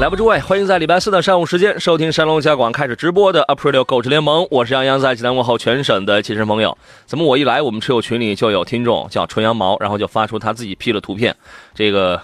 来吧，诸位，欢迎在礼拜四的上午时间收听山东交广开始直播的 April 购车联盟，我是杨洋，在济南问候全省的亲人朋友。怎么我一来，我们车友群里就有听众叫纯羊毛，然后就发出他自己 P 的图片，这个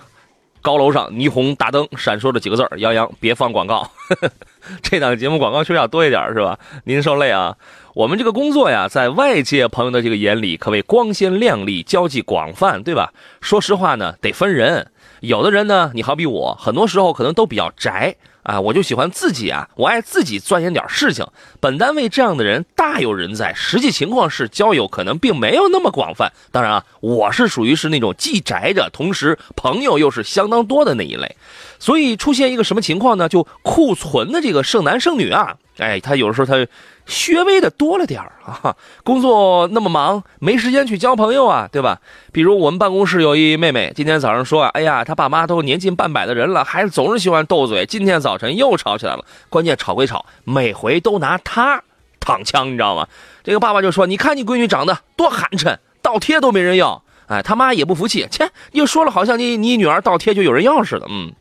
高楼上霓虹大灯闪烁着几个字儿：杨洋别放广告。这档节目广告确实要多一点，是吧？您受累啊。我们这个工作呀，在外界朋友的这个眼里，可谓光鲜亮丽，交际广泛，对吧？说实话呢，得分人。有的人呢，你好比我，很多时候可能都比较宅啊，我就喜欢自己啊，我爱自己钻研点事情。本单位这样的人大有人在，实际情况是交友可能并没有那么广泛。当然啊，我是属于是那种既宅着，同时朋友又是相当多的那一类。所以出现一个什么情况呢？就库存的这个剩男剩女啊，哎，他有的时候他。稍微的多了点儿啊，工作那么忙，没时间去交朋友啊，对吧？比如我们办公室有一妹妹，今天早上说啊，哎呀，她爸妈都年近半百的人了，孩子总是喜欢斗嘴，今天早晨又吵起来了。关键吵归吵，每回都拿她躺枪，你知道吗？这个爸爸就说：“你看你闺女长得多寒碜，倒贴都没人要。”哎，他妈也不服气，切，又说了，好像你你女儿倒贴就有人要似的，嗯。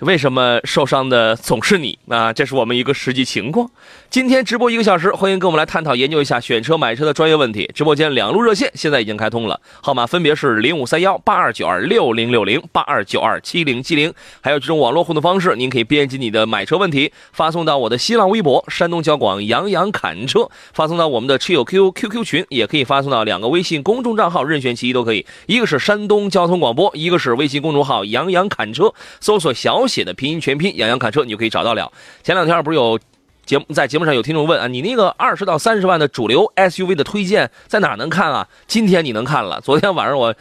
为什么受伤的总是你啊？这是我们一个实际情况。今天直播一个小时，欢迎跟我们来探讨研究一下选车买车的专业问题。直播间两路热线现在已经开通了，号码分别是零五三幺八二九二六零六零八二九二七零七零，还有这种网络互动方式，您可以编辑你的买车问题发送到我的新浪微博山东交广杨洋侃车，发送到我们的车友 Q QQ 群，也可以发送到两个微信公众账号，任选其一都可以。一个是山东交通广播，一个是微信公众号杨洋侃车，搜索小。写的拼音全拼，杨洋侃车，你就可以找到了。前两天不是有节目在节目上有听众问啊，你那个二十到三十万的主流 SUV 的推荐在哪能看啊？今天你能看了。昨天晚上我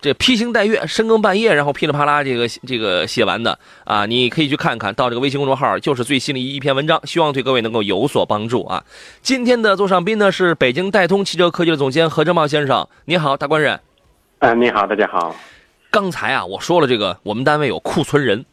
这披星戴月深更半夜，然后噼里啪啦这个这个写完的啊，你可以去看看到这个微信公众号，就是最新的一篇文章，希望对各位能够有所帮助啊。今天的座上宾呢是北京戴通汽车科技的总监何正茂先生，你好，大官人。啊，你好，大家好。刚才啊，我说了这个，我们单位有库存人。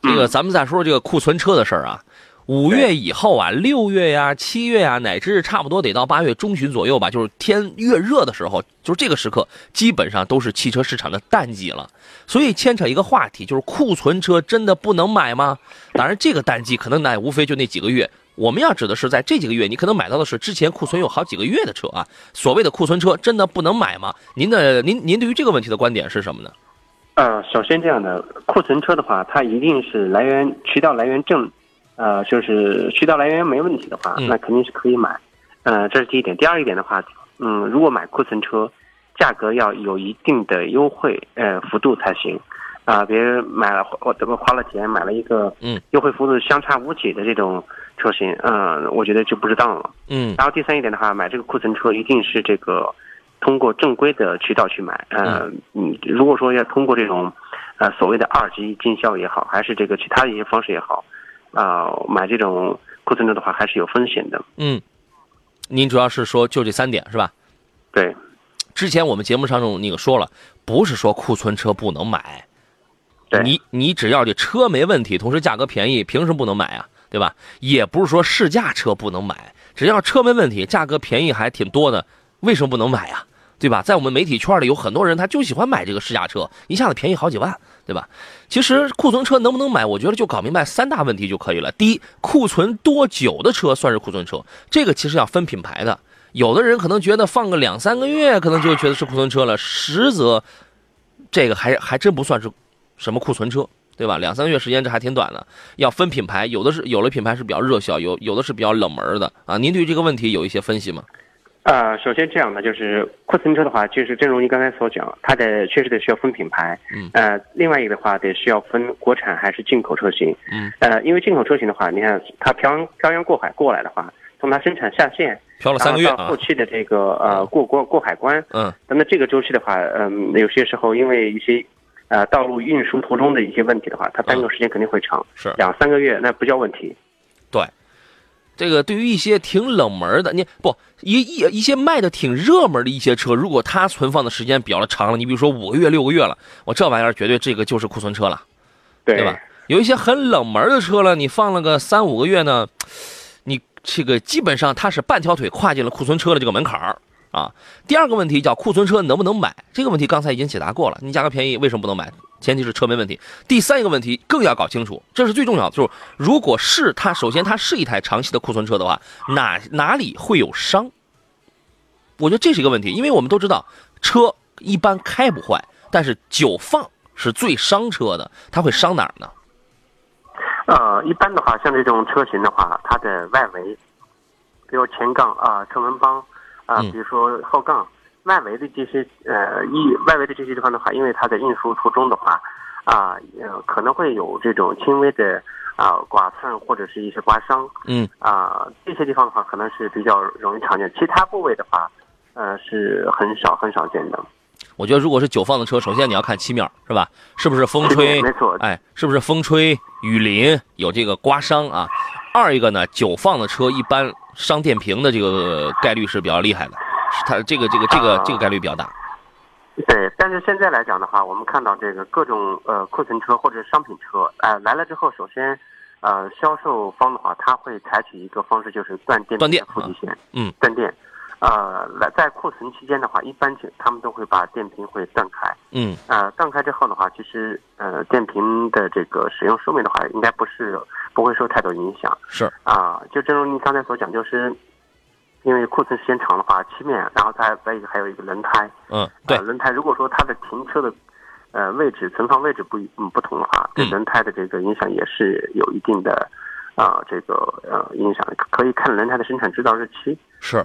这个咱们再说这个库存车的事儿啊，五月以后啊，六月呀、七月呀，乃至差不多得到八月中旬左右吧，就是天越热的时候，就是这个时刻，基本上都是汽车市场的淡季了。所以牵扯一个话题，就是库存车真的不能买吗？当然，这个淡季可能乃无非就那几个月。我们要指的是在这几个月，你可能买到的是之前库存有好几个月的车啊。所谓的库存车真的不能买吗？您的您您对于这个问题的观点是什么呢？呃，首先这样的库存车的话，它一定是来源渠道来源正，呃，就是渠道来源没问题的话，那肯定是可以买。呃，这是第一点。第二一点的话，嗯，如果买库存车，价格要有一定的优惠，呃，幅度才行。啊，别人买了我这个花了钱买了一个，嗯，优惠幅度相差无几的这种车型，嗯，我觉得就不值当了。嗯。然后第三一点的话，买这个库存车一定是这个。通过正规的渠道去买，呃，嗯，如果说要通过这种，呃，所谓的二级经销也好，还是这个其他的一些方式也好，啊，买这种库存车的话，还是有风险的。嗯，您主要是说就这三点是吧？对。之前我们节目上那个说了，不是说库存车不能买，你你只要这车没问题，同时价格便宜，凭什么不能买啊？对吧？也不是说试驾车不能买，只要车没问题，价格便宜还挺多的，为什么不能买呀？对吧？在我们媒体圈里有很多人，他就喜欢买这个试驾车，一下子便宜好几万，对吧？其实库存车能不能买，我觉得就搞明白三大问题就可以了。第一，库存多久的车算是库存车？这个其实要分品牌的。有的人可能觉得放个两三个月，可能就觉得是库存车了，实则这个还还真不算是什么库存车，对吧？两三个月时间这还挺短的。要分品牌，有的是有的品牌是比较热销，有有的是比较冷门的啊。您对这个问题有一些分析吗？呃，首先这样的就是库存车的话，就是正如您刚才所讲，它的确实得需要分品牌。嗯。呃，另外一个的话，得需要分国产还是进口车型。嗯。呃，因为进口车型的话，你看它漂漂洋过海过来的话，从它生产下线，漂了三个月到后期的这个呃过过过海关，嗯，那么这个周期的话，嗯，有些时候因为一些呃道路运输途中的一些问题的话，它耽搁时间肯定会长，是两三个月那不叫问题。对，这个对于一些挺冷门的，你不一一一些卖的挺热门的一些车，如果它存放的时间比较长了，你比如说五个月、六个月了，我这玩意儿绝对这个就是库存车了，对吧？有一些很冷门的车了，你放了个三五个月呢，你这个基本上它是半条腿跨进了库存车的这个门槛儿啊。第二个问题叫库存车能不能买？这个问题刚才已经解答过了，你价格便宜为什么不能买？前提是车没问题。第三一个问题更要搞清楚，这是最重要的，就是如果是它，首先它是一台长期的库存车的话，哪哪里会有伤？我觉得这是一个问题，因为我们都知道车一般开不坏，但是久放是最伤车的，它会伤哪儿呢？呃，一般的话，像这种车型的话，它的外围，比如前杠啊、车门帮啊，比如说后杠。外围的这些呃一外围的这些地方的话，因为它在运输途中的话，啊呃可能会有这种轻微的啊剐蹭或者是一些刮伤，嗯啊这些地方的话可能是比较容易常见，其他部位的话，呃是很少很少见的。我觉得如果是久放的车，首先你要看漆面是吧？是不是风吹？没错，哎，是不是风吹雨淋有这个刮伤啊？二一个呢，久放的车一般伤电瓶的这个概率是比较厉害的。它这个这个这个这个概率比较大，对。但是现在来讲的话，我们看到这个各种呃库存车或者商品车，呃来了之后，首先，呃销售方的话，他会采取一个方式，就是断电断电线，嗯，断电。呃，来在库存期间的话，一般情他们都会把电瓶会断开，嗯，呃断开之后的话，其实呃电瓶的这个使用寿命的话，应该不是不会受太多影响，是啊，就正如您刚才所讲，就是。因为库存时间长的话，漆面，然后再再一个还有一个轮胎，嗯，对，轮胎如果说它的停车的，呃位置存放位置不嗯不同的话，对轮胎的这个影响也是有一定的，啊这个呃影响，可以看轮胎的生产制造日期。是，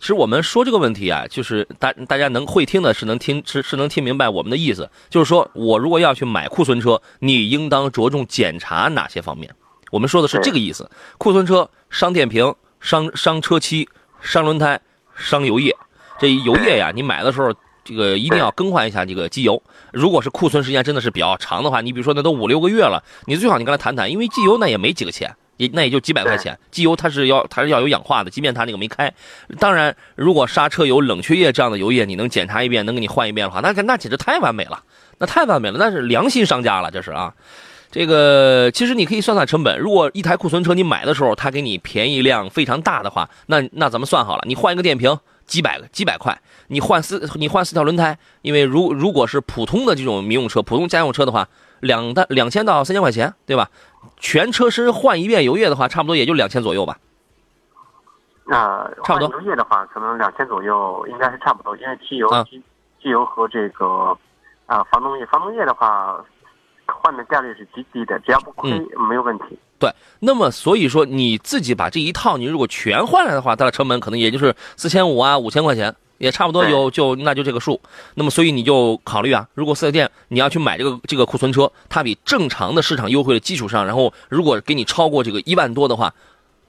其实我们说这个问题啊，就是大大家能会听的是能听是是能听明白我们的意思，就是说我如果要去买库存车，你应当着重检查哪些方面？我们说的是这个意思，库存车伤电瓶、伤伤车漆。伤轮胎，伤油液，这油液呀，你买的时候这个一定要更换一下这个机油。如果是库存时间真的是比较长的话，你比如说那都五六个月了，你最好你跟他谈谈，因为机油那也没几个钱，也那也就几百块钱。机油它是要它是要有氧化的，即便它那个没开。当然，如果刹车油、冷却液这样的油液你能检查一遍，能给你换一遍的话，那那简直太完美了，那太完美了，那是良心商家了，这是啊。这个其实你可以算算成本。如果一台库存车你买的时候，他给你便宜量非常大的话，那那咱们算好了，你换一个电瓶几百个几百块，你换四你换四条轮胎，因为如如果是普通的这种民用车、普通家用车的话，两到两千到三千块钱，对吧？全车身换一遍油液的话，差不多也就两千左右吧。那差不多油液的话，可能两千左右应该是差不多，因为机油机机油和这个啊防冻液，防冻液的话。换的概率是极低的，只要不亏没有问题。对，那么所以说你自己把这一套，你如果全换来的话，它的成本可能也就是四千五啊，五千块钱，也差不多有就那就这个数。那么所以你就考虑啊，如果四 S 店你要去买这个这个库存车，它比正常的市场优惠的基础上，然后如果给你超过这个一万多的话，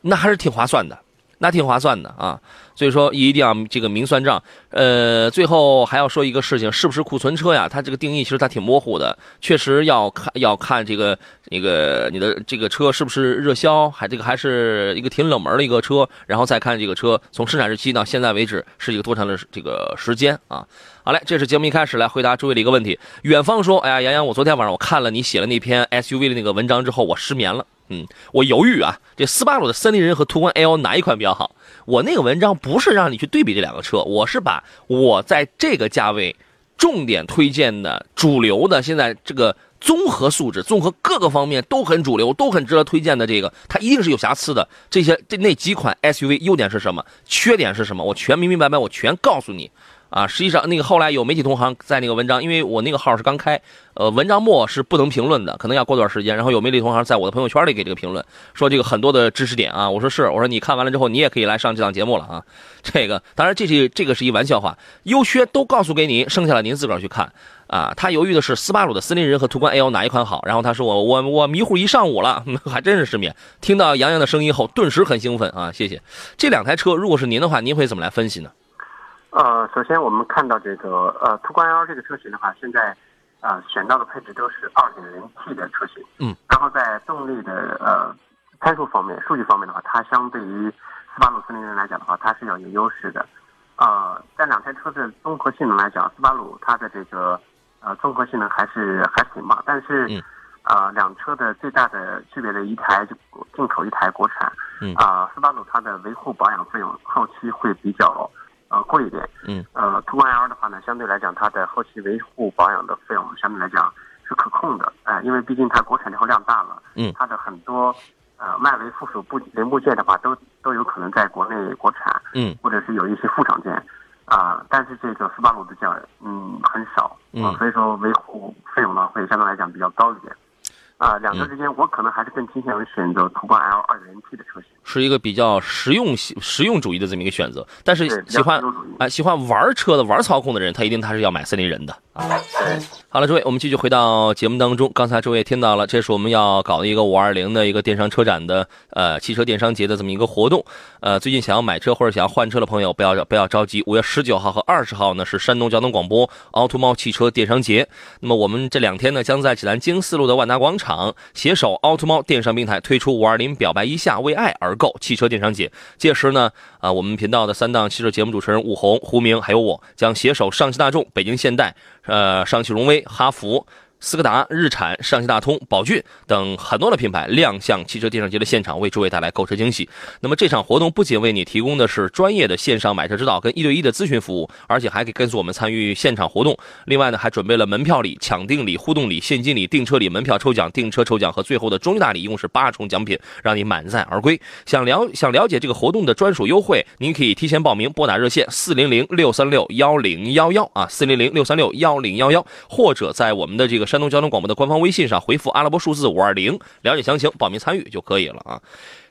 那还是挺划算的。那挺划算的啊，所以说一定要这个明算账。呃，最后还要说一个事情，是不是库存车呀？它这个定义其实它挺模糊的，确实要看要看这个那个你的这个车是不是热销，还这个还是一个挺冷门的一个车，然后再看这个车从生产日期到现在为止是一个多长的这个时间啊。好嘞，这是节目一开始来回答诸位的一个问题。远方说，哎呀，杨洋，我昨天晚上我看了你写了那篇 SUV 的那个文章之后，我失眠了。嗯，我犹豫啊，这斯巴鲁的森林人和途观 L 哪一款比较好？我那个文章不是让你去对比这两个车，我是把我在这个价位重点推荐的主流的，现在这个综合素质、综合各个方面都很主流、都很值得推荐的这个，它一定是有瑕疵的。这些这那几款 SUV 优点是什么？缺点是什么？我全明明白白，我全告诉你。啊，实际上那个后来有媒体同行在那个文章，因为我那个号是刚开，呃，文章末是不能评论的，可能要过段时间。然后有媒体同行在我的朋友圈里给这个评论，说这个很多的知识点啊，我说是，我说你看完了之后，你也可以来上这档节目了啊。这个当然这是这个是一玩笑话，优缺都告诉给你，剩下的您自个儿去看。啊，他犹豫的是斯巴鲁的森林人和途观 L 哪一款好。然后他说我我我迷糊一上午了，还真是失眠。听到杨洋的声音后，顿时很兴奋啊！谢谢。这两台车，如果是您的话，您会怎么来分析呢？呃，首先我们看到这个呃途观 L 这个车型的话，现在呃选到的配置都是 2.0T 的车型，嗯，然后在动力的呃参数方面、数据方面的话，它相对于斯巴鲁森林人来讲的话，它是要有优势的。呃，在两台车的综合性能来讲，斯巴鲁它的这个呃综合性能还是还行吧，但是，呃，两车的最大的区别的一台就进口一台国产，嗯，啊，斯巴鲁它的维护保养费用后期会比较呃贵一点，嗯，呃，途观 L 的话呢，相对来讲它的后期维护保养的费用相对来讲是可控的，哎，因为毕竟它国产之后量大了，嗯，它的很多。呃，外围附属部零部件的话，都都有可能在国内国产，嗯，或者是有一些副厂件，啊，但是这个斯巴鲁的价，嗯，很少，嗯，所以说维护费用呢会相对来讲比较高一点，啊，两个之间我可能还是更倾向于选择途观 L 二点零 T 的车型，是一个比较实用实用主义的这么一个选择，但是喜欢啊喜欢玩车的玩操控的人，他一定他是要买森林人的啊。好了，诸位，我们继续回到节目当中。刚才诸位也听到了，这是我们要搞的一个五二零的一个电商车展的呃汽车电商节的这么一个活动。呃，最近想要买车或者想要换车的朋友，不要不要着急。五月十九号和二十号呢是山东交通广播凹凸猫汽车电商节。那么我们这两天呢将在济南经四路的万达广场携手奥特猫电商平台推出五二零表白一下为爱而购汽车电商节。届时呢，啊，我们频道的三档汽车节目主持人武红、胡明还有我将携手上汽大众、北京现代。呃，上汽荣威、哈弗。斯柯达、日产、上汽大通、宝骏等很多的品牌亮相汽车电商节的现场，为诸位带来购车惊喜。那么这场活动不仅为你提供的是专业的线上买车指导跟一对一的咨询服务，而且还可以跟随我们参与现场活动。另外呢，还准备了门票礼、抢定礼、互动礼、现金礼、订车礼、门票抽奖、订车抽奖和最后的终极大礼，一共是八重奖品，让你满载而归。想了想了解这个活动的专属优惠，您可以提前报名，拨打热线四零零六三六幺零幺幺啊，四零零六三六幺零幺幺，或者在我们的这个山东交通广播的官方微信上回复阿拉伯数字五二零，了解详情，报名参与就可以了啊。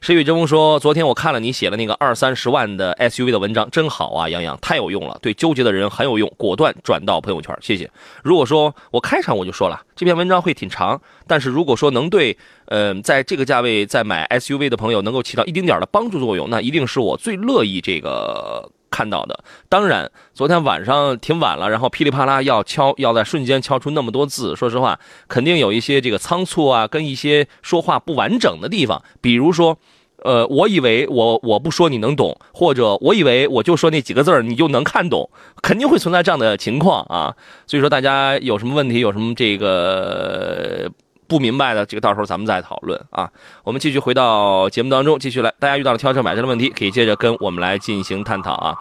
石宇之风说：“昨天我看了你写的那个二三十万的 SUV 的文章，真好啊，杨洋太有用了，对纠结的人很有用，果断转到朋友圈，谢谢。如果说我开场我就说了，这篇文章会挺长，但是如果说能对，呃，在这个价位在买 SUV 的朋友能够起到一丁点的帮助作用，那一定是我最乐意这个。”看到的，当然，昨天晚上挺晚了，然后噼里啪啦要敲，要在瞬间敲出那么多字。说实话，肯定有一些这个仓促啊，跟一些说话不完整的地方。比如说，呃，我以为我我不说你能懂，或者我以为我就说那几个字儿你就能看懂，肯定会存在这样的情况啊。所以说，大家有什么问题，有什么这个。不明白的，这个到时候咱们再讨论啊。我们继续回到节目当中，继续来，大家遇到了挑车买车的问题，可以接着跟我们来进行探讨啊。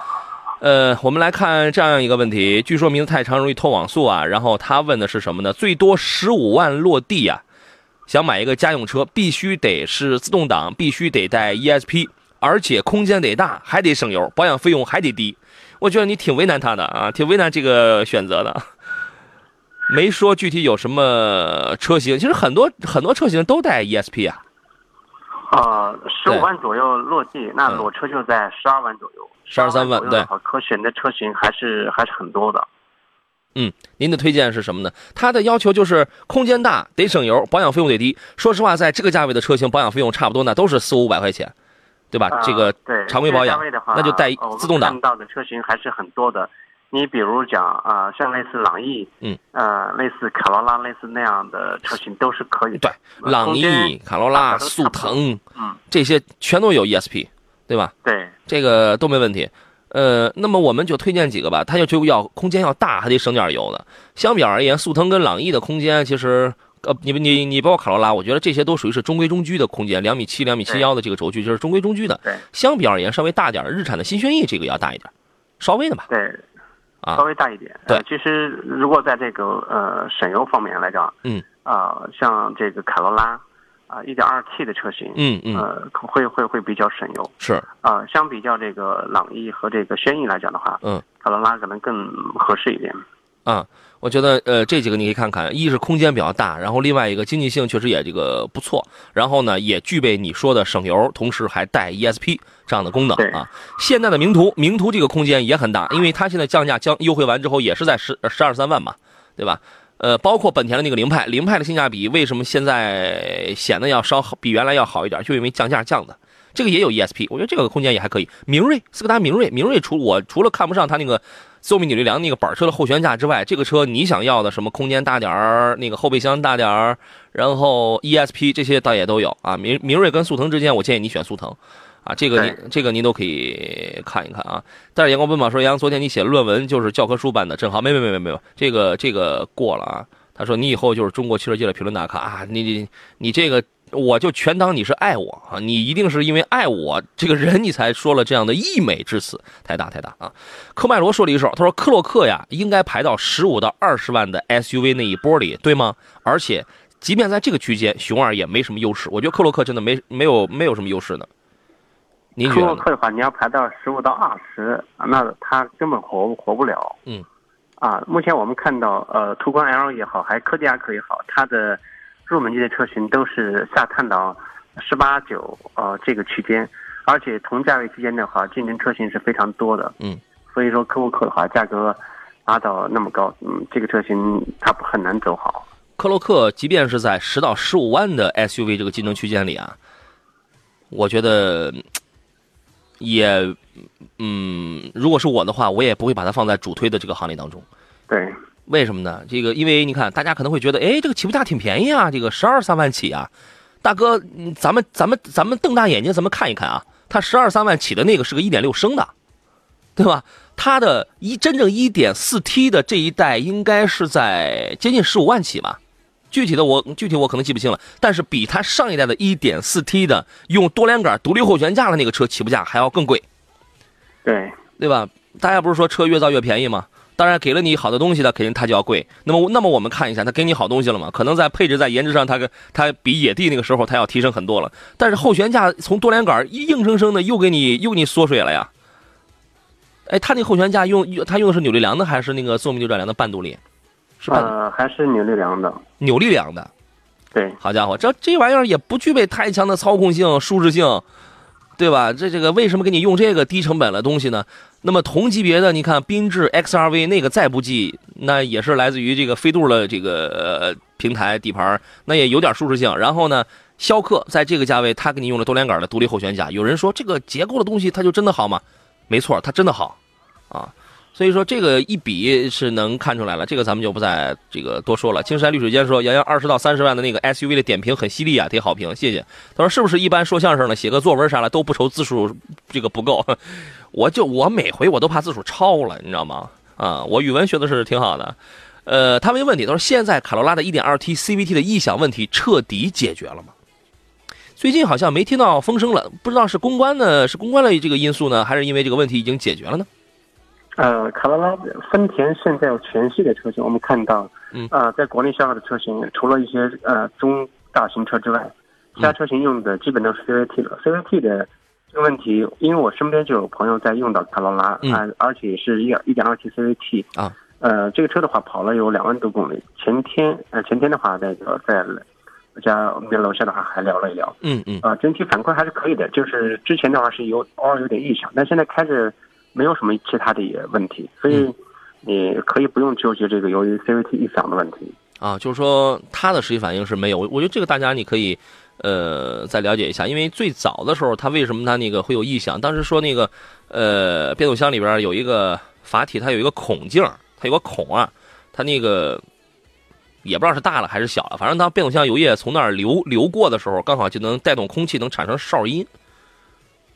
呃，我们来看这样一个问题，据说名字太长，容易拖网速啊。然后他问的是什么呢？最多十五万落地呀，想买一个家用车，必须得是自动挡，必须得带 ESP，而且空间得大，还得省油，保养费用还得低。我觉得你挺为难他的啊，挺为难这个选择的。没说具体有什么车型，其实很多很多车型都带 ESP 啊。呃，十五万左右落地，那裸车就在十二万左右。十二三万，对。可选的车型还是还是很多的。嗯，您的推荐是什么呢？它的要求就是空间大，得省油，保养费用得低。说实话，在这个价位的车型，保养费用差不多，那都是四五百块钱，对吧？这个常规保养，那就带自动挡。看到的车型还是很多的。你比如讲啊，像类似朗逸，嗯，呃，类似卡罗拉，类似那样的车型都是可以的。对，朗逸、卡罗拉、速腾，嗯，这些全都有 ESP，对吧？对，这个都没问题。呃，那么我们就推荐几个吧。它要就要空间要大，还得省点油的。相比而言，速腾跟朗逸的空间其实，呃，你你你包括卡罗拉，我觉得这些都属于是中规中矩的空间，两米七、两米七幺的这个轴距就是中规中矩的。对，相比而言，稍微大点的日产的新轩逸这个要大一点，稍微的吧。对。啊，稍微大一点。对，其实如果在这个呃省油方面来讲，嗯，啊，像这个卡罗拉，啊，一点二 T 的车型，嗯嗯，呃，会会会比较省油。是。啊，相比较这个朗逸和这个轩逸来讲的话，嗯，卡罗拉可能更合适一点。啊，我觉得呃这几个你可以看看，一是空间比较大，然后另外一个经济性确实也这个不错，然后呢也具备你说的省油，同时还带 ESP 这样的功能啊。现在的名图，名图这个空间也很大，因为它现在降价降优惠完之后也是在十十二三万嘛。对吧？呃，包括本田的那个凌派，凌派的性价比为什么现在显得要稍好，比原来要好一点？就因为降价降的。这个也有 ESP，我觉得这个空间也还可以。明锐，斯柯达明锐，明锐除我除了看不上它那个四米扭力梁那个板车的后悬架之外，这个车你想要的什么空间大点儿，那个后备箱大点儿，然后 ESP 这些倒也都有啊。明明锐跟速腾之间，我建议你选速腾，啊，这个您这个您都可以看一看啊。但是阳光奔跑说杨，昨天你写论文就是教科书般的，正好没没没没没有，这个这个过了啊。他说你以后就是中国汽车界的评论大咖啊，你你你这个。我就全当你是爱我啊！你一定是因为爱我这个人，你才说了这样的溢美之词，太大太大啊！科迈罗说了一手，他说克洛克呀，应该排到十五到二十万的 SUV 那一波里，对吗？而且，即便在这个区间，熊二也没什么优势。我觉得克洛克真的没没有没有什么优势呢。您觉得？克洛克的话，你要排到十五到二十，那他根本活活不了。嗯。啊，目前我们看到，呃，途观 L 也好，还是科迪亚克也好，它的。入门级的车型都是下探到十八九呃这个区间，而且同价位区间的话，竞争车型是非常多的。嗯，所以说科沃克的话，价格拉到那么高，嗯，这个车型它很难走好。克洛克即便是在十到十五万的 SUV 这个竞争区间里啊，我觉得也嗯，如果是我的话，我也不会把它放在主推的这个行列当中。对。为什么呢？这个，因为你看，大家可能会觉得，哎，这个起步价挺便宜啊，这个十二三万起啊，大哥，咱们咱们咱们瞪大眼睛，咱们看一看啊，它十二三万起的那个是个一点六升的，对吧？它的一真正一点四 T 的这一代应该是在接近十五万起吧？具体的我具体我可能记不清了，但是比它上一代的 1.4T 的用多连杆独立后悬架的那个车起步价还要更贵，对对吧？大家不是说车越造越便宜吗？当然，给了你好的东西的，肯定它就要贵。那么，那么我们看一下，它给你好东西了吗？可能在配置、在颜值上，它跟它比野地那个时候，它要提升很多了。但是后悬架从多连杆硬生生的又给你又给你缩水了呀。哎，它那后悬架用它用的是扭力梁的还是那个纵臂扭转梁的半独立？是吧？呃，还是扭力梁的。扭力梁的。对。好家伙，这这玩意儿也不具备太强的操控性、舒适性。对吧？这这个为什么给你用这个低成本的东西呢？那么同级别的，你看缤智 XRV 那个再不济，那也是来自于这个飞度的这个平台底盘，那也有点舒适性。然后呢，逍客在这个价位，它给你用了多连杆的独立后悬架。有人说这个结构的东西它就真的好吗？没错，它真的好啊。所以说这个一比是能看出来了，这个咱们就不再这个多说了。青山绿水间说，杨洋二十到三十万的那个 SUV 的点评很犀利啊，给好评，谢谢。他说是不是一般说相声的写个作文啥的都不愁字数这个不够？我就我每回我都怕字数超了，你知道吗？啊，我语文学的是挺好的。呃，他没问题，他说现在卡罗拉的 1.2T CVT 的异响问题彻底解决了吗？最近好像没听到风声了，不知道是公关呢，是公关的这个因素呢，还是因为这个问题已经解决了呢？呃，卡罗拉、丰田现在有全系列车型，我们看到，嗯，啊，在国内销售的车型，除了一些呃中大型车之外，其他车型用的基本都是 CVT 的。CVT 的这个问题，因为我身边就有朋友在用到卡罗拉，啊，而且是一一点二 T CVT 啊，呃，这个车的话跑了有两万多公里。前天，呃，前天的话，那个在我家我们家楼下的话还聊了一聊，嗯嗯，啊，整体反馈还是可以的，就是之前的话是有偶尔有点异响，但现在开着。没有什么其他的问题，所以你可以不用纠结这个由于 CVT 异响的问题啊。就是说，它的实际反应是没有。我觉得这个大家你可以呃再了解一下，因为最早的时候它为什么它那个会有异响？当时说那个呃变速箱里边有一个阀体，它有一个孔径，它有个孔啊，它那个也不知道是大了还是小了，反正当变速箱油液从那儿流流过的时候，刚好就能带动空气，能产生哨音。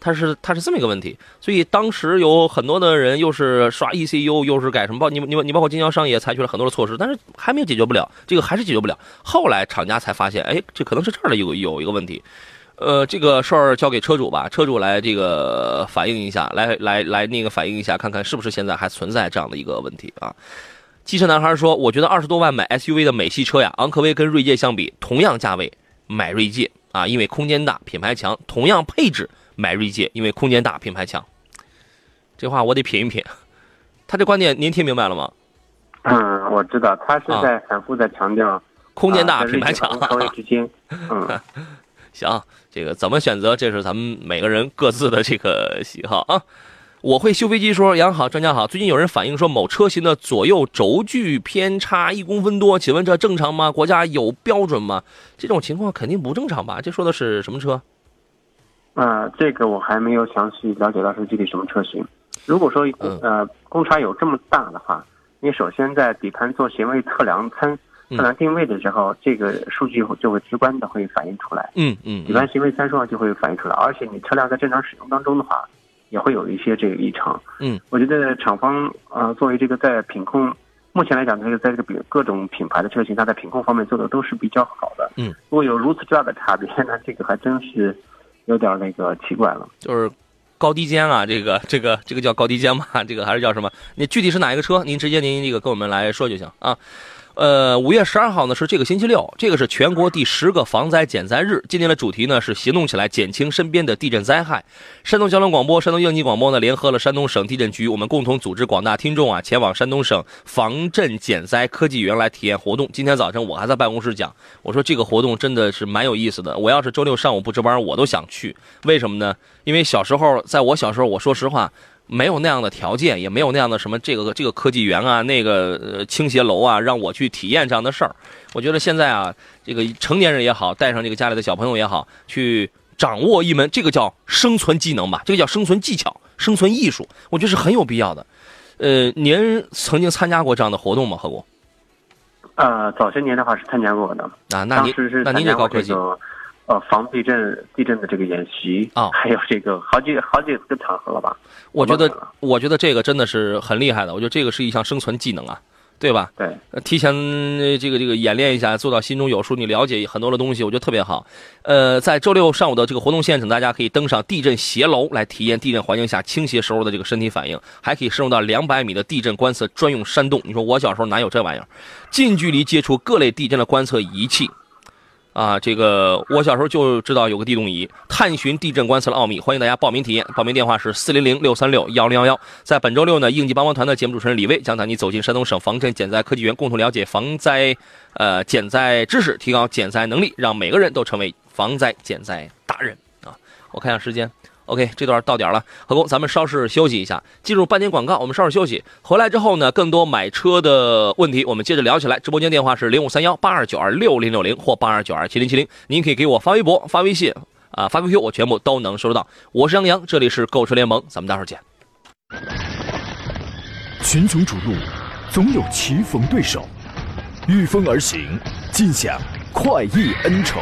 它是它是这么一个问题，所以当时有很多的人又是刷 ECU，又是改什么包，你你你包括经销商也采取了很多的措施，但是还没有解决不了，这个还是解决不了。后来厂家才发现，哎，这可能是这儿的有有一个问题，呃，这个事儿交给车主吧，车主来这个反映一下，来来来那个反映一下，看看是不是现在还存在这样的一个问题啊。汽车男孩说，我觉得二十多万买 SUV 的美系车呀，昂科威跟锐界相比，同样价位买锐界啊，因为空间大，品牌强，同样配置。买锐界，因为空间大，品牌强。这话我得品一品。他这观点您听明白了吗？嗯，我知道，他是在反复在强调空间大，品牌强。之间，嗯，行，这个怎么选择，这是咱们每个人各自的这个喜好啊。我会修飞机说杨好，专家好。最近有人反映说某车型的左右轴距偏差一公分多，请问这正常吗？国家有标准吗？这种情况肯定不正常吧？这说的是什么车？呃，这个我还没有详细了解到是具体什么车型。如果说呃公差有这么大的话，你首先在底盘做行为测量参测量定位的时候，这个数据就会直观的会反映出来。嗯嗯，底盘行为参数上就会反映出来，而且你车辆在正常使用当中的话。也会有一些这个异常，嗯，我觉得厂方呃作为这个在品控，目前来讲，这个在这个比各种品牌的车型，它在品控方面做的都是比较好的，嗯，如果有如此巨大的差别，那这个还真是有点那个奇怪了，就是高低肩啊，这个 这个这个叫高低肩吧？这个还是叫什么？你具体是哪一个车？您直接您这个跟我们来说就行啊。呃，五月十二号呢是这个星期六，这个是全国第十个防灾减灾日。今年的主题呢是行动起来，减轻身边的地震灾害。山东交通广播、山东应急广播呢联合了山东省地震局，我们共同组织广大听众啊前往山东省防震减灾科技园来体验活动。今天早晨我还在办公室讲，我说这个活动真的是蛮有意思的。我要是周六上午不值班，我都想去。为什么呢？因为小时候，在我小时候，我说实话。没有那样的条件，也没有那样的什么这个这个科技园啊，那个呃倾斜楼啊，让我去体验这样的事儿。我觉得现在啊，这个成年人也好，带上这个家里的小朋友也好，去掌握一门这个叫生存技能吧，这个叫生存技巧、生存艺术，我觉得是很有必要的。呃，您曾经参加过这样的活动吗？何工？呃，早些年的话是参加过的啊，那您那您这高科技。呃，防地震、地震的这个演习啊，还有这个好几好几个场合了吧？我觉得，我觉得这个真的是很厉害的。我觉得这个是一项生存技能啊，对吧？对，提前这个这个演练一下，做到心中有数，你了解很多的东西，我觉得特别好。呃，在周六上午的这个活动现场，大家可以登上地震斜楼来体验地震环境下倾斜时候的这个身体反应，还可以深入到两百米的地震观测专用山洞。你说我小时候哪有这玩意儿？近距离接触各类地震的观测仪器。啊，这个我小时候就知道有个地动仪，探寻地震观测的奥秘，欢迎大家报名体验。报名电话是四零零六三六幺零幺幺。在本周六呢，应急帮忙团的节目主持人李威将带你走进山东省防震减灾科技园，共同了解防灾，呃，减灾知识，提高减灾能力，让每个人都成为防灾减灾达人啊！我看下时间。OK，这段到点了，何工，咱们稍事休息一下，进入半点广告。我们稍事休息，回来之后呢，更多买车的问题，我们接着聊起来。直播间电话是零五三幺八二九二六零六零或八二九二七零七零，您可以给我发微博、发微信啊、发 QQ，我全部都能收到。我是杨洋，这里是购车联盟，咱们待会儿见。群雄逐鹿，总有棋逢对手，御风而行，尽享快意恩仇。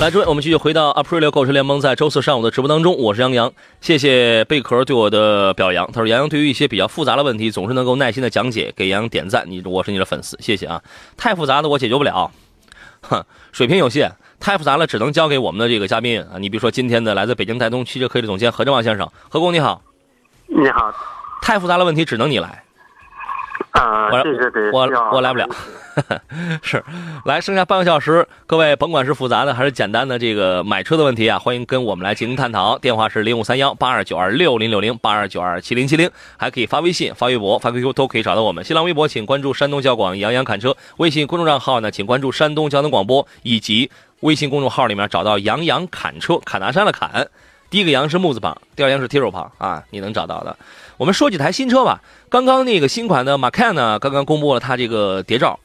来，诸位，我们继续回到 Aprilio 购车联盟在周四上午的直播当中，我是杨洋，谢谢贝壳对我的表扬。他说杨洋对于一些比较复杂的问题总是能够耐心的讲解，给杨洋点赞。你我是你的粉丝，谢谢啊。太复杂的我解决不了，哼，水平有限，太复杂了只能交给我们的这个嘉宾啊。你比如说今天的来自北京戴东汽车科技总监何正旺先生，何工你好，你好，太复杂的问题只能你来。啊，我这个得我我来不了，是，来剩下半个小时，各位甭管是复杂的还是简单的这个买车的问题啊，欢迎跟我们来进行探讨。电话是零五三幺八二九二六零六零八二九二七零七零，还可以发微信、发微博、发 QQ 都可以找到我们。新浪微博请关注山东交广杨洋侃车，微信公众账号呢请关注山东交通广播，以及微信公众号里面找到杨洋侃车，侃大山的侃，第一个羊是木字旁，第二羊是提手旁啊，你能找到的。我们说几台新车吧。刚刚那个新款的 Macan 呢，刚刚公布了它这个谍照。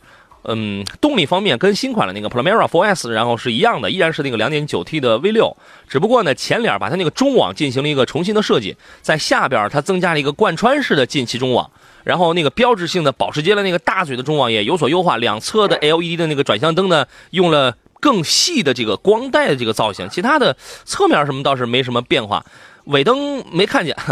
嗯，动力方面跟新款的那个 Primera 4S 然后是一样的，依然是那个 2.9T 的 V6，只不过呢前脸把它那个中网进行了一个重新的设计，在下边它增加了一个贯穿式的进气中网，然后那个标志性的保时捷的那个大嘴的中网也有所优化，两侧的 LED 的那个转向灯呢用了更细的这个光带的这个造型，其他的侧面什么倒是没什么变化，尾灯没看见。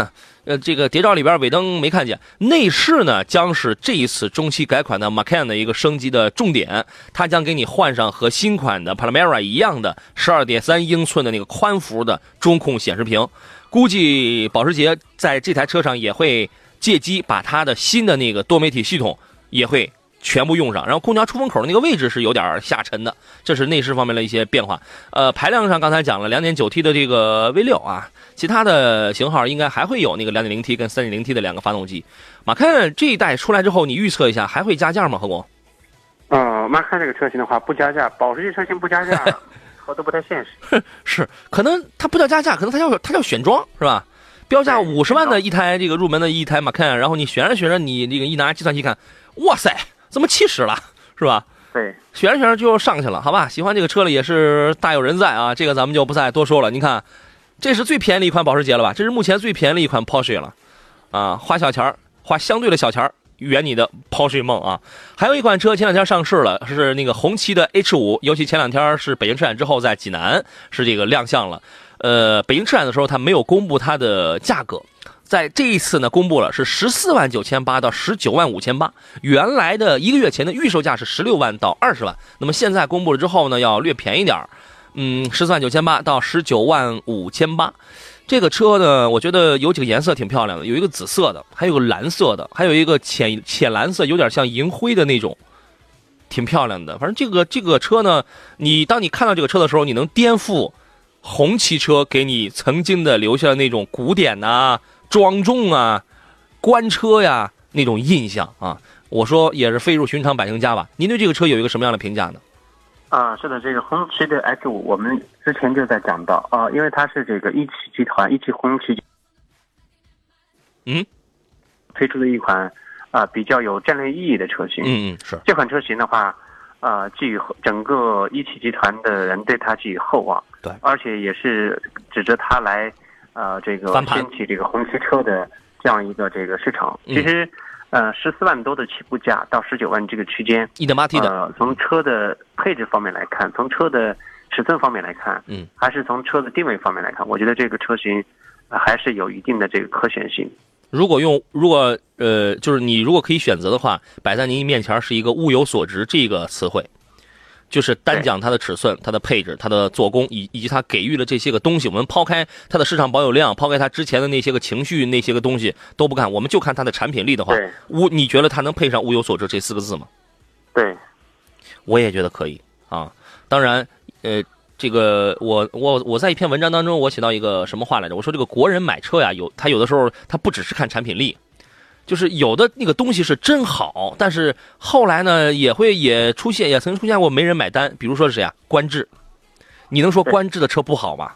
呃，这个谍照里边尾灯没看见，内饰呢将是这一次中期改款的 Macan 的一个升级的重点，它将给你换上和新款的 Panamera 一样的12.3英寸的那个宽幅的中控显示屏，估计保时捷在这台车上也会借机把它的新的那个多媒体系统也会全部用上。然后空调出风口那个位置是有点下沉的，这是内饰方面的一些变化。呃，排量上刚才讲了 2.9T 的这个 V6 啊，其他的型号应该还会有那个 2.0T 跟 3.0T 的两个发动机。马看这一代出来之后，你预测一下还会加价吗？何工？嗯，马看这个车型的话不加价，保时捷车型不加价，我都不太现实。是，可能它不叫加价，可能它叫它叫选装，是吧？标价五十万的一台这个入门的一台马 can，然后你选着选着，你这个一拿计算器看，哇塞，怎么七十了，是吧？对，选着选着就上去了，好吧？喜欢这个车的也是大有人在啊，这个咱们就不再多说了。你看，这是最便宜的一款保时捷了吧？这是目前最便宜的一款 Porsche 了，啊，花小钱儿，花相对的小钱儿，圆你的 Porsche 梦啊！还有一款车前两天上市了，是那个红旗的 H 五，尤其前两天是北京车展之后，在济南是这个亮相了。呃，北京车展的时候，它没有公布它的价格，在这一次呢，公布了是十四万九千八到十九万五千八。原来的一个月前的预售价是十六万到二十万，那么现在公布了之后呢，要略便宜点嗯，十四万九千八到十九万五千八。这个车呢，我觉得有几个颜色挺漂亮的，有一个紫色的，还有个蓝色的，还有一个浅浅蓝色，有点像银灰的那种，挺漂亮的。反正这个这个车呢，你当你看到这个车的时候，你能颠覆。红旗车给你曾经的留下的那种古典呐、庄重啊、官车呀那种印象啊，我说也是飞入寻常百姓家吧。您对这个车有一个什么样的评价呢？啊，是的，这个红旗的 H 五，我们之前就在讲到啊，因为它是这个一汽集团一汽红旗，嗯，推出的一款啊比较有战略意义的车型。嗯嗯，是这款车型的话。啊，寄予整个一汽集团的人对它寄予厚望，对，而且也是指着它来，呃，这个掀起这个红旗车的这样一个这个市场。其实，呃，十四万多的起步价到十九万这个区间，一点八 T 的，呃，从车的配置方面来看，从车的尺寸方面来看，嗯，还是从车的定位方面来看，我觉得这个车型还是有一定的这个可选性。如果用如果呃，就是你如果可以选择的话，摆在您面前是一个物有所值这个词汇，就是单讲它的尺寸、它的配置、它的做工以以及它给予的这些个东西。我们抛开它的市场保有量，抛开它之前的那些个情绪那些个东西都不看，我们就看它的产品力的话，物你觉得它能配上物有所值这四个字吗？对，我也觉得可以啊。当然，呃。这个我我我在一篇文章当中，我写到一个什么话来着？我说这个国人买车呀，有他有的时候他不只是看产品力，就是有的那个东西是真好，但是后来呢也会也出现，也曾经出现过没人买单。比如说是谁啊？观致，你能说观致的车不好吗？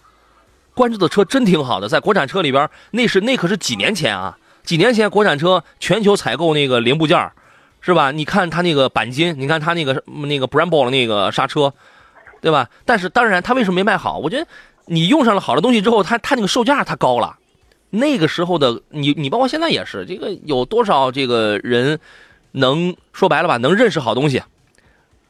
观致的车真挺好的，在国产车里边，那是那可是几年前啊，几年前国产车全球采购那个零部件是吧？你看它那个钣金，你看它那个那个 Brembo 的那个刹车。对吧？但是当然，它为什么没卖好？我觉得你用上了好的东西之后，它它那个售价它高了。那个时候的你，你包括现在也是，这个有多少这个人能说白了吧？能认识好东西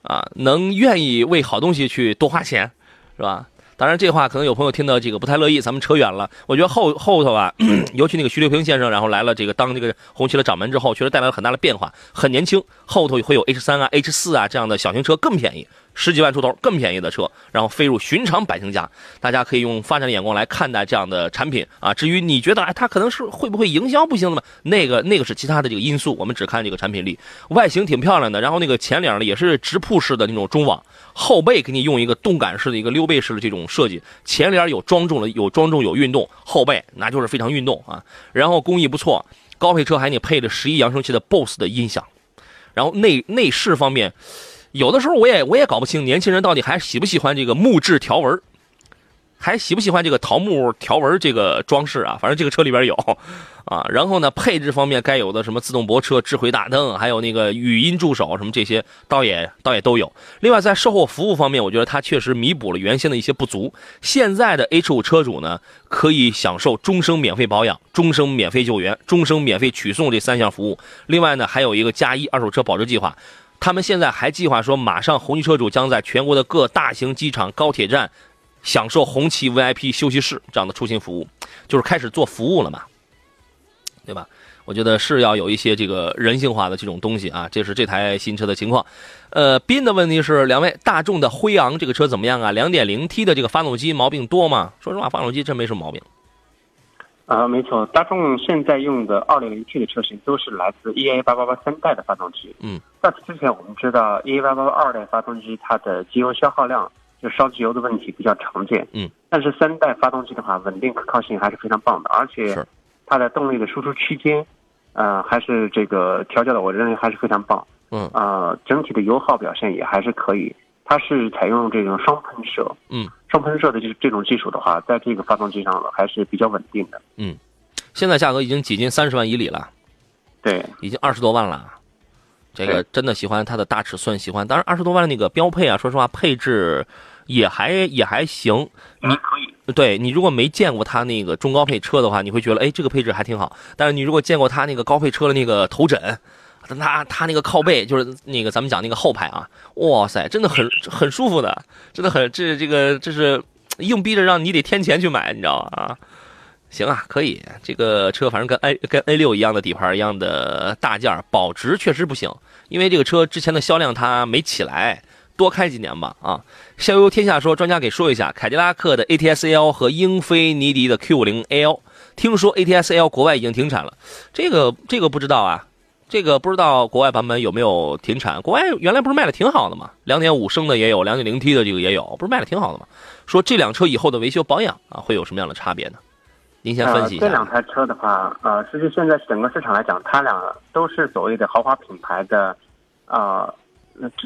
啊？能愿意为好东西去多花钱，是吧？当然，这话可能有朋友听到这个不太乐意，咱们扯远了。我觉得后后头啊，尤其那个徐留平先生，然后来了这个当这个红旗的掌门之后，确实带来了很大的变化。很年轻，后头会有 H 三啊、H 四啊这样的小型车更便宜。十几万出头更便宜的车，然后飞入寻常百姓家，大家可以用发展的眼光来看待这样的产品啊。至于你觉得哎，它可能是会不会营销不行了吗？那个那个是其他的这个因素，我们只看这个产品力。外形挺漂亮的，然后那个前脸呢也是直瀑式的那种中网，后背给你用一个动感式的一个溜背式的这种设计，前脸有庄重的有庄重有运动，后背那就是非常运动啊。然后工艺不错，高配车还给你配了十一扬声器的 BOSS 的音响，然后内内饰方面。有的时候我也我也搞不清年轻人到底还喜不喜欢这个木质条纹，还喜不喜欢这个桃木条纹这个装饰啊？反正这个车里边有。啊，然后呢，配置方面该有的什么自动泊车、智慧大灯，还有那个语音助手什么这些，倒也倒也都有。另外，在售后服务方面，我觉得它确实弥补了原先的一些不足。现在的 H 五车主呢，可以享受终生免费保养、终生免费救援、终生免费取送这三项服务。另外呢，还有一个加一二手车保值计划。他们现在还计划说，马上红旗车主将在全国的各大型机场、高铁站享受红旗 VIP 休息室这样的出行服务，就是开始做服务了嘛。对吧？我觉得是要有一些这个人性化的这种东西啊，这是这台新车的情况。呃，斌的问题是，两位大众的辉昂这个车怎么样啊？2.0T 的这个发动机毛病多吗？说实话，发动机真没什么毛病。啊，没错，大众现在用的 2.0T 的车型都是来自 EA888 三代的发动机。嗯，在此之前，我们知道 EA888 二代发动机它的机油消耗量就烧机油的问题比较常见。嗯，但是三代发动机的话，稳定可靠性还是非常棒的，而且它的动力的输出区间，呃，还是这个调教的，我认为还是非常棒。嗯，呃，整体的油耗表现也还是可以。它是采用这种双喷射，嗯，双喷射的这这种技术的话，在这个发动机上还是比较稳定的。嗯，现在价格已经挤进三十万以里了，对，已经二十多万了。这个真的喜欢它的大尺寸，喜欢。当然，二十多万的那个标配啊，说实话，配置也还也还行。你可以，对你如果没见过它那个中高配车的话，你会觉得哎，这个配置还挺好。但是你如果见过它那个高配车的那个头枕。他他那个靠背就是那个咱们讲那个后排啊，哇塞，真的很很舒服的，真的很这这个这是硬逼着让你得添钱去买，你知道吗？啊，行啊，可以，这个车反正跟 A 跟 A 六一样的底盘一样的大件，保值确实不行，因为这个车之前的销量它没起来，多开几年吧啊。逍游天下说，专家给说一下，凯迪拉克的 ATS L 和英菲尼迪的 Q 五零 L，听说 ATS L 国外已经停产了，这个这个不知道啊。这个不知道国外版本有没有停产？国外原来不是卖的挺好的吗？两点五升的也有，两点零 T 的这个也有，不是卖的挺好的吗？说这辆车以后的维修保养啊，会有什么样的差别呢？您先分析一下。这两台车的话，呃，实际现在整个市场来讲，它俩都是所谓的豪华品牌的，呃，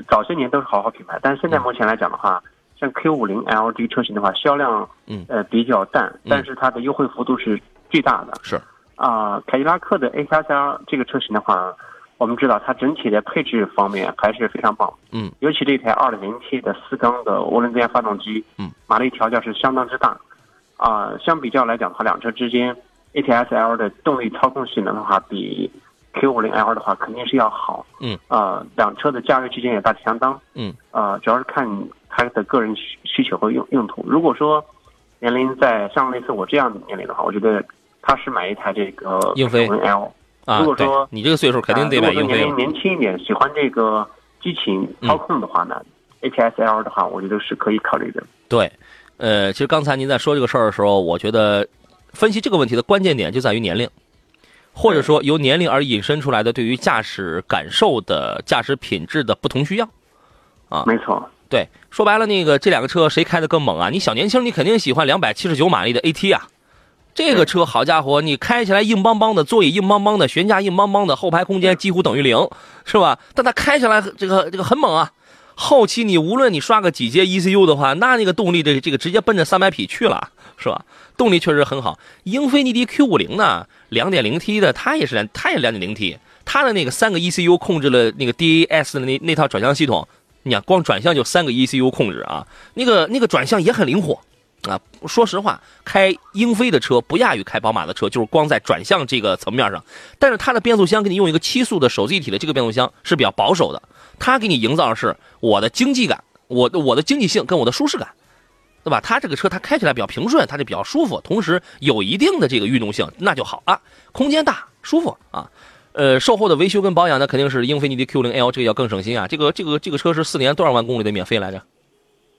早些年都是豪华品牌，但是现在目前来讲的话，像 Q 五零 L 这个车型的话，销量嗯呃比较淡，但是它的优惠幅度是巨大的。是。啊，凯迪拉克的 A 加加这个车型的话，我们知道它整体的配置方面还是非常棒。嗯，尤其这台 2.0T 的四缸的涡轮增压发动机，嗯，马力调教是相当之大。啊，相比较来讲的话，两车之间 ATS-L 的动力操控性能的话，比 Q50L 的话肯定是要好。嗯，啊，两车的价位区间也大体相当。嗯，啊，主要是看它的个人需需求和用用途。如果说年龄在像类似我这样的年龄的话，我觉得。他是买一台这个英菲 L，啊，如果说你这个岁数肯定得买英菲。年轻一点，喜欢这个激情操控的话呢，ATS-L 的话，我觉得是可以考虑的。对，呃，其实刚才您在说这个事儿的时候，我觉得分析这个问题的关键点就在于年龄，或者说由年龄而引申出来的对于驾驶感受的驾驶品质的不同需要。啊，没错。对，说白了，那个这两个车谁开的更猛啊？你小年轻，你肯定喜欢两百七十九马力的 AT 啊。这个车好家伙，你开起来硬邦邦的，座椅硬邦邦的，悬架硬邦邦的，后排空间几乎等于零，是吧？但它开起来这个这个很猛啊！后期你无论你刷个几节 ECU 的话，那那个动力这这个直接奔着三百匹去了，是吧？动力确实很好。英菲尼迪 Q 五零呢，两点零 T 的，它也是，它也两点零 T，它的那个三个 ECU 控制了那个 DAS 的那那套转向系统，你看光转向就三个 ECU 控制啊，那个那个转向也很灵活。啊，说实话，开英菲的车不亚于开宝马的车，就是光在转向这个层面上。但是它的变速箱给你用一个七速的手自一体的这个变速箱是比较保守的，它给你营造的是我的经济感，我的我的经济性跟我的舒适感，对吧？它这个车它开起来比较平顺，它就比较舒服，同时有一定的这个运动性，那就好了，空间大，舒服啊。呃，售后的维修跟保养呢，肯定是英菲尼迪 Q0L 这个要更省心啊。这个这个这个车是四年多少万公里的免费来着？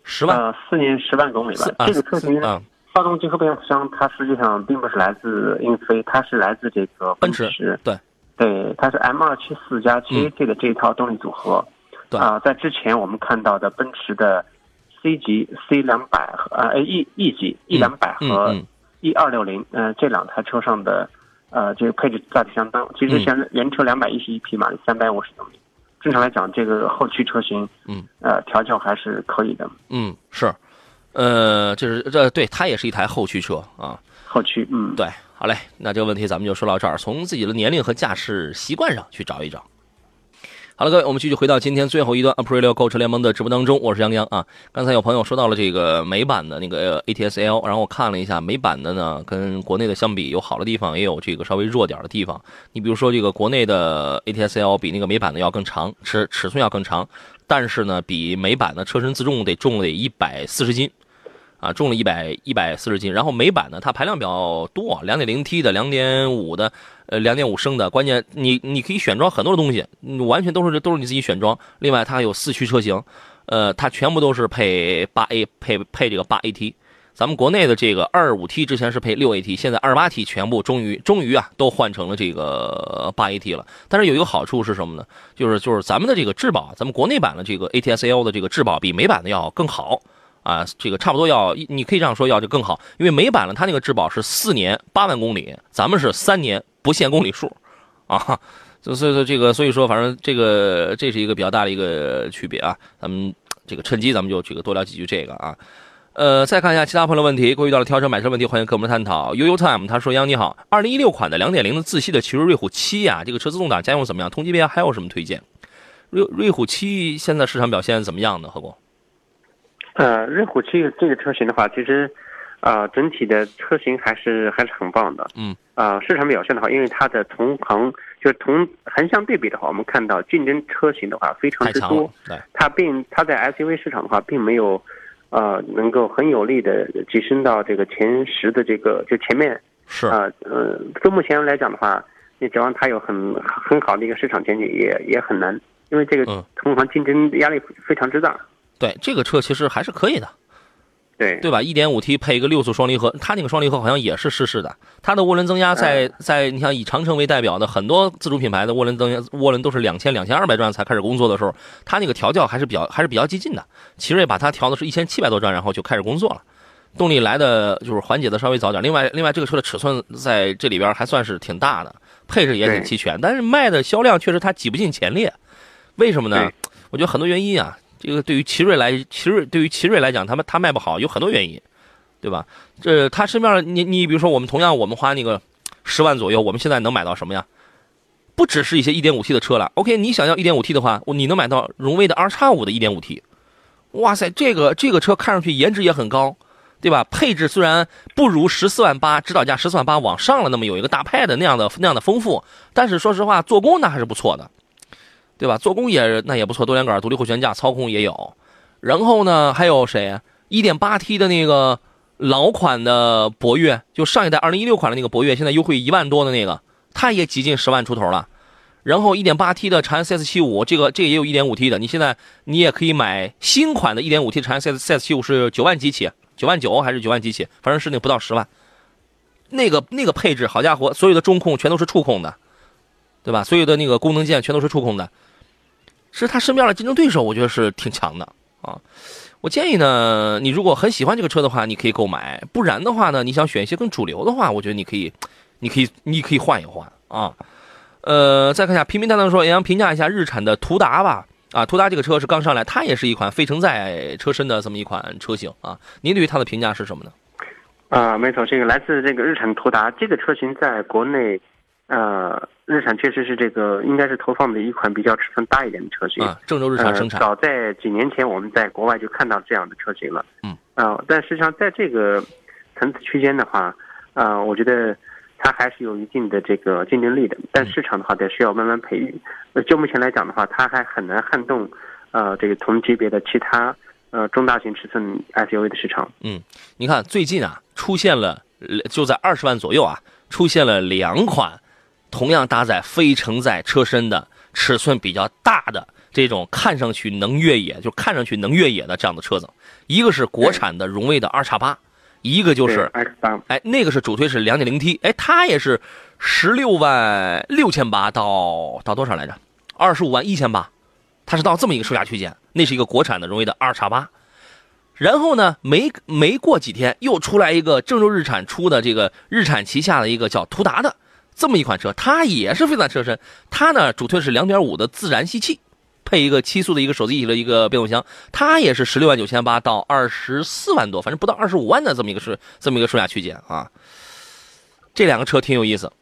十万呃，四年十万公里吧。这个车型，发动机和变速箱，它实际上并不是来自英菲，它是来自这个奔驰。对，对，它是 M 二七四加 GAT 的这一套动力组合。对啊，在之前我们看到的奔驰的 C 级 C 两百和呃 E E 级 E 两百和 E 二六零，嗯，这两台车上的呃这个配置大体相当。其实现在原车两百一十一匹马力，三百五十牛米。正常来讲，这个后驱车型，嗯，呃，调教还是可以的。嗯，是，呃，就是这对它也是一台后驱车啊。后驱，嗯，对，好嘞，那这个问题咱们就说到这儿，从自己的年龄和驾驶习惯上去找一找。好了，各位，我们继续回到今天最后一段 Aprilio 购车联盟的直播当中，我是杨洋啊。刚才有朋友说到了这个美版的那个 ATS-L，然后我看了一下美版的呢，跟国内的相比，有好的地方，也有这个稍微弱点的地方。你比如说，这个国内的 ATS-L 比那个美版的要更长，尺尺寸要更长，但是呢，比美版的车身自重得重了得一百四十斤。啊，重了一百一百四十斤，然后美版呢，它排量比较多，两点零 T 的，两点五的，呃，两点五升的，关键你你可以选装很多的东西，完全都是都是你自己选装。另外，它还有四驱车型，呃，它全部都是配八 A 配配这个八 AT，咱们国内的这个二五 T 之前是配六 AT，现在二八 T 全部终于终于啊都换成了这个八 AT 了。但是有一个好处是什么呢？就是就是咱们的这个质保，咱们国内版的这个 ATS-L 的这个质保比美版的要更好啊，这个差不多要你可以这样说要就更好，因为美版的它那个质保是四年八万公里，咱们是三年不限公里数啊，所以说这个所以说反正这个这是一个比较大的一个区别啊，咱们这个趁机咱们就这个多聊几句这个啊。呃，再看一下其他朋友问题，关于到了挑车买车问题，欢迎跟我们探讨。悠悠 time 他说：“杨你好，二零一六款的两点零的自吸的奇瑞瑞虎七呀，这个车自动挡家用怎么样？同级别还有什么推荐？瑞瑞虎七现在市场表现怎么样呢？何工？呃，瑞虎七这个车型的话，其实啊，整体的车型还是还是很棒的。嗯。啊，市场表现的话，因为它的同行就是同横向对比的话，我们看到竞争车型的话非常之多。对。它并它在 SUV 市场的话，并没有。呃，能够很有力的跻身到这个前十的这个就前面是啊，呃，就目前来讲的话，你指望它有很很好的一个市场前景也也很难，因为这个同行竞争压力非常之大。对，这个车其实还是可以的。对对吧？一点五 T 配一个六速双离合，它那个双离合好像也是湿式的。它的涡轮增压在在你像以长城为代表的很多自主品牌的涡轮增压涡轮都是两千两千二百转才开始工作的时候，它那个调教还是比较还是比较激进的。奇瑞把它调的是一千七百多转，然后就开始工作了。动力来的就是缓解的稍微早点。另外另外这个车的尺寸在这里边还算是挺大的，配置也挺齐全，但是卖的销量确实它挤不进前列。为什么呢？我觉得很多原因啊。这个对于奇瑞来，奇瑞对于奇瑞来讲，他们他卖不好有很多原因，对吧？这他身边你你比如说，我们同样我们花那个十万左右，我们现在能买到什么呀？不只是一些一点五 T 的车了。OK，你想要一点五 T 的话，你能买到荣威的 R 叉五的一点五 T。哇塞，这个这个车看上去颜值也很高，对吧？配置虽然不如十四万八，指导价十四万八往上了，那么有一个大 Pad 那样的那样的丰富，但是说实话，做工那还是不错的。对吧？做工也那也不错，多连杆、独立后悬架、操控也有。然后呢，还有谁？1.8T 的那个老款的博越，就上一代2016款的那个博越，现在优惠一万多的那个，它也挤进十万出头了。然后 1.8T 的长安 CS75，这个这个也有 1.5T 的，你现在你也可以买新款的 1.5T 长安 CS CS75 是九万几起，九万九还是九万几起？反正是那不到十万。那个那个配置，好家伙，所有的中控全都是触控的，对吧？所有的那个功能键全都是触控的。是他身边的竞争对手，我觉得是挺强的啊。我建议呢，你如果很喜欢这个车的话，你可以购买；不然的话呢，你想选一些更主流的话，我觉得你可以，你可以，你可以换一换啊。呃，再看一下平平淡淡说，也想评价一下日产的途达吧。啊，途达这个车是刚上来，它也是一款非承载车身的这么一款车型啊。您对于它的评价是什么呢？啊，没错，这个来自这个日产途达这个车型在国内。呃，日产确实是这个，应该是投放的一款比较尺寸大一点的车型。啊，郑州日产生产。早在几年前，我们在国外就看到这样的车型了。嗯。啊，但实际上在这个层次区间的话，啊，我觉得它还是有一定的这个竞争力的。但市场的话，得需要慢慢培育。呃，就目前来讲的话，它还很难撼动，呃，这个同级别的其他呃中大型尺寸 SUV 的市场。嗯，你看最近啊，出现了就在二十万左右啊，出现了两款。同样搭载非承载车身的、尺寸比较大的这种看上去能越野，就看上去能越野的这样的车子，一个是国产的荣威的二叉八，一个就是 X 八，哎，那个是主推是两点零 T，哎，它也是十六万六千八到到多少来着？二十五万一千八，它是到这么一个售价区间，那是一个国产的荣威的二叉八，然后呢，没没过几天又出来一个郑州日产出的这个日产旗下的一个叫途达的。这么一款车，它也是非承载车身，它呢主推是两点五的自然吸气，配一个七速的一个手自一体的一个变速箱，它也是十六万九千八到二十四万多，反正不到二十五万的这么一个是这么一个售价区间啊。这两个车挺有意思，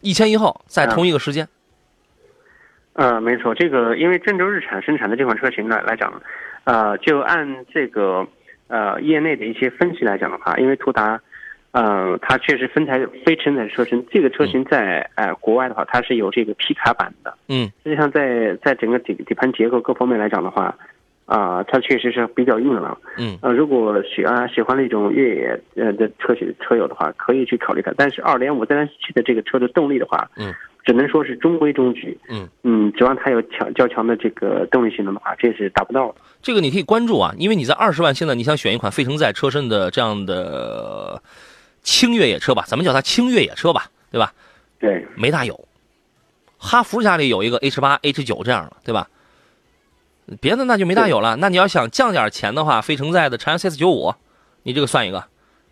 一前一后在同一个时间。呃，没错，这个因为郑州日产生产的这款车型呢来讲，呃，就按这个呃业内的一些分析来讲的话，因为途达。嗯，它确实分台非承载车身，这个车型在呃国外的话，它是有这个皮卡版的。嗯，实际上在在整个底底盘结构各方面来讲的话，啊，它确实是比较硬朗。嗯，呃，如果喜欢喜欢那种越野呃的车型车友的话，可以去考虑它。但是二点五自然吸气的这个车的动力的话，嗯，只能说是中规中矩。嗯嗯，指望它有强较强的这个动力性能的话，这是达不到的。这个你可以关注啊，因为你在二十万，现在你想选一款非承载车身的这样的轻越野车吧，咱们叫它轻越野车吧，对吧？对，没大有。哈弗家里有一个 H 八、H 九这样的，对吧？别的那就没大有了。那你要想降点钱的话，费承载的长安 CS 九五，你这个算一个，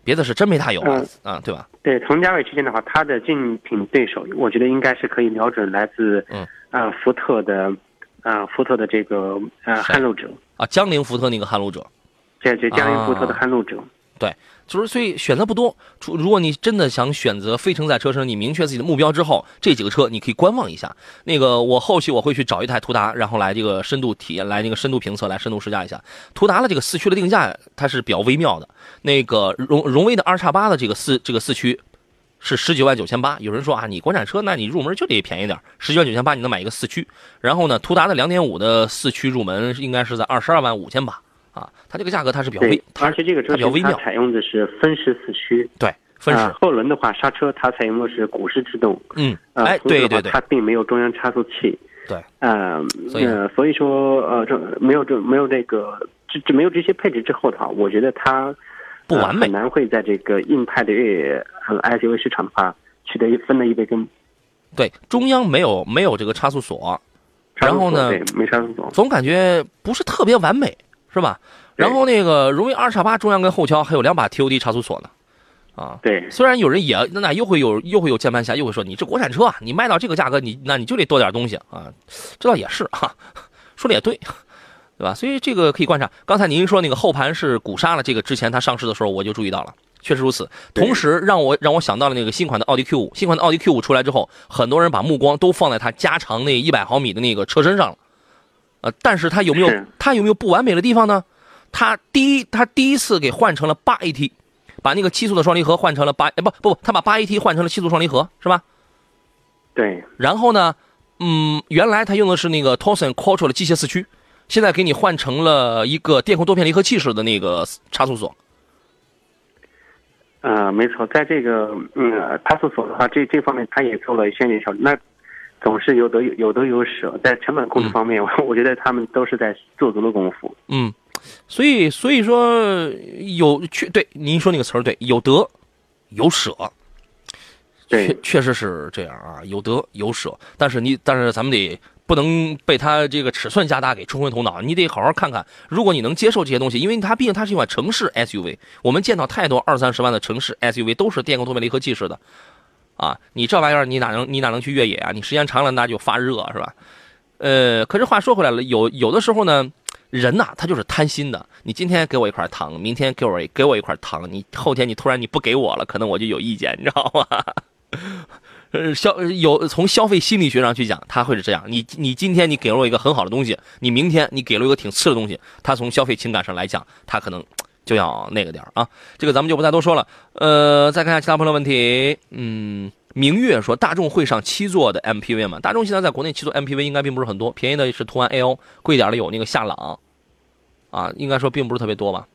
别的是真没大有啊，啊，对吧？对，同价位区间的话，它的竞品对手，我觉得应该是可以瞄准来自嗯啊福特的啊福特的这个呃谁撼路者，啊，江铃福特那个撼路者，对对江铃福特的啊撼路者。对，就是所以选择不多。除如果你真的想选择非承载车身，你明确自己的目标之后，这几个车你可以观望一下。那个我后期我会去找一台途达，然后来这个深度体验，来那个深度评测，来深度试驾一下。途达的这个四驱的定价它是比较微妙的。那个荣荣威的二叉八的这个四这个四驱是十九万九千八。有人说啊，你国产车那你入门就得便宜点，十九万九千八你能买一个四驱。然后呢，途达的两点五的四驱入门应该是在二十二万五千八啊。它这个价格它是比较微而且这个车比较微妙。采用的是分时四驱，对，分时。啊后轮的话刹车它采用的是鼓式制动，嗯，啊，哎，对对对它并没有中央差速器，对，呃，所以呃，所以说呃，这没有这没有这个这这没有这些配置之后的话，我觉得它不完美呃很难会在这个硬派的越野和 SUV 市场的话取得一分的一杯羹。对，中央没有没有这个差速锁，然后呢对，没差速锁，总感觉不是特别完美，是吧？然后那个荣威二叉八中央跟后桥还有两把 TOD 差速锁呢，啊，对虽然有人也那那又会有又会有键盘侠又会说你这国产车啊，你卖到这个价格，你那你就得多点东西啊，这倒也是哈、说的也对，对吧？所以这个可以观察。刚才您说那个后盘是鼓刹了，这个之前它上市的时候我就注意到了。确实如此，同时让我让我想到了那个新款的奥迪 Q 五，新款的奥迪 Q 五出来之后，很多人把目光都放在它加长那一百毫米的那个车身上了，呃，但是它有没有是它有没有不完美的地方呢？它第一，它第一次给换成了八 AT，把那个七速的双离合换成了八，哎不不不，它把八 AT 换成了七速双离合，是吧？对然后呢，嗯，原来它用的是那个 Torsen Quattro 的机械四驱，现在给你换成了一个电控多片离合器式的那个差速锁。呃，没错，在这个嗯差速锁的话，这这方面它也做了一些调整。那总是有得有有得有舍，在成本控制方面，我我觉得他们都是在做足了功夫。嗯，所以所以说有确对您说那个词儿对，有得有舍，对确确实是这样啊，有得有舍。但是你但是咱们得不能被它这个尺寸加大给冲昏头脑，你得好好看看，如果你能接受这些东西，因为它毕竟它是一款城市 SUV，我们见到太多二三十万的城市 SUV 都是电控多片离合器式的。啊，你这玩意儿你哪能你哪能去越野啊？你时间长了那就发热是吧？呃，可是话说回来了，有有的时候呢，人呐他就是贪心的。你今天给我一块糖，明天给我给我一块糖，你后天你突然你不给我了，可能我就有意见，你知道吗？呃，消有从消费心理学上去讲，他会是这样。你你今天你给了我一个很好的东西，你明天你给了我一个挺次的东西，他从消费情感上来讲，他可能就要那个点儿啊。这个咱们就不再多说了。呃，再看一下其他朋友问题。嗯，明月说大众会上七座的 MPV 吗？大众现在在国内七座 MPV 应该并不是很多，便宜的是途安 L，贵一点的有那个夏朗，啊，应该说并不是特别多吧。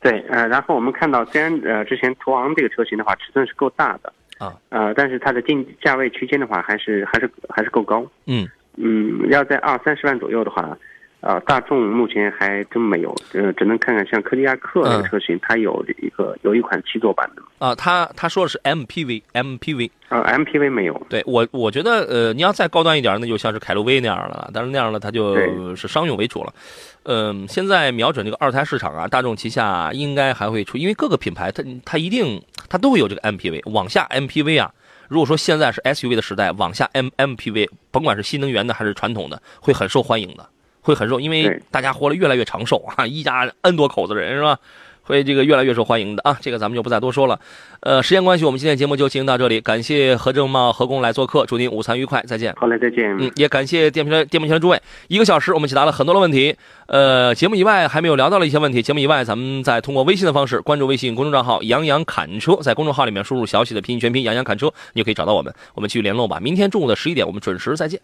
对，呃，然后我们看到，虽然呃之前途昂这个车型的话尺寸是够大的，啊，呃，但是它的定价位区间的话，还是还是还是够高。嗯，嗯，要在二三十万左右的话，呃，大众目前还真没有，呃，只能看看像柯迪亚克那个车型，它有一个有一款七座版的，啊，他他说的是 MPV，MPV。啊，MPV 没有。对我，我觉得，呃，你要再高端一点，那就像是凯路威那样了。但是那样了它就是商用为主了。嗯、现在瞄准这个二胎市场啊，大众旗下应该还会出，因为各个品牌它它一定它都会有这个 MPV，往下 MPV 啊。如果说现在是 SUV 的时代，往下 M MPV，甭管是新能源的还是传统的，会很受欢迎的，会很受，因为大家活得越来越长寿啊，一家 N 多口子人是吧？会这个越来越受欢迎的啊，这个咱们就不再多说了。呃，时间关系，我们今天节目就进行到这里，感谢何正茂、何工来做客，祝您午餐愉快，再见。好嘞，再见。嗯，也感谢电瓶车电瓶前的诸位，一个小时我们解答了很多的问题。呃，节目以外还没有聊到的一些问题，节目以外咱们再通过微信的方式关注微信公众账号“杨洋侃车”，在公众号里面输入小写的拼音全拼“杨洋侃车”，你就可以找到我们，我们继续联络吧。明天中午的十一点，我们准时再见。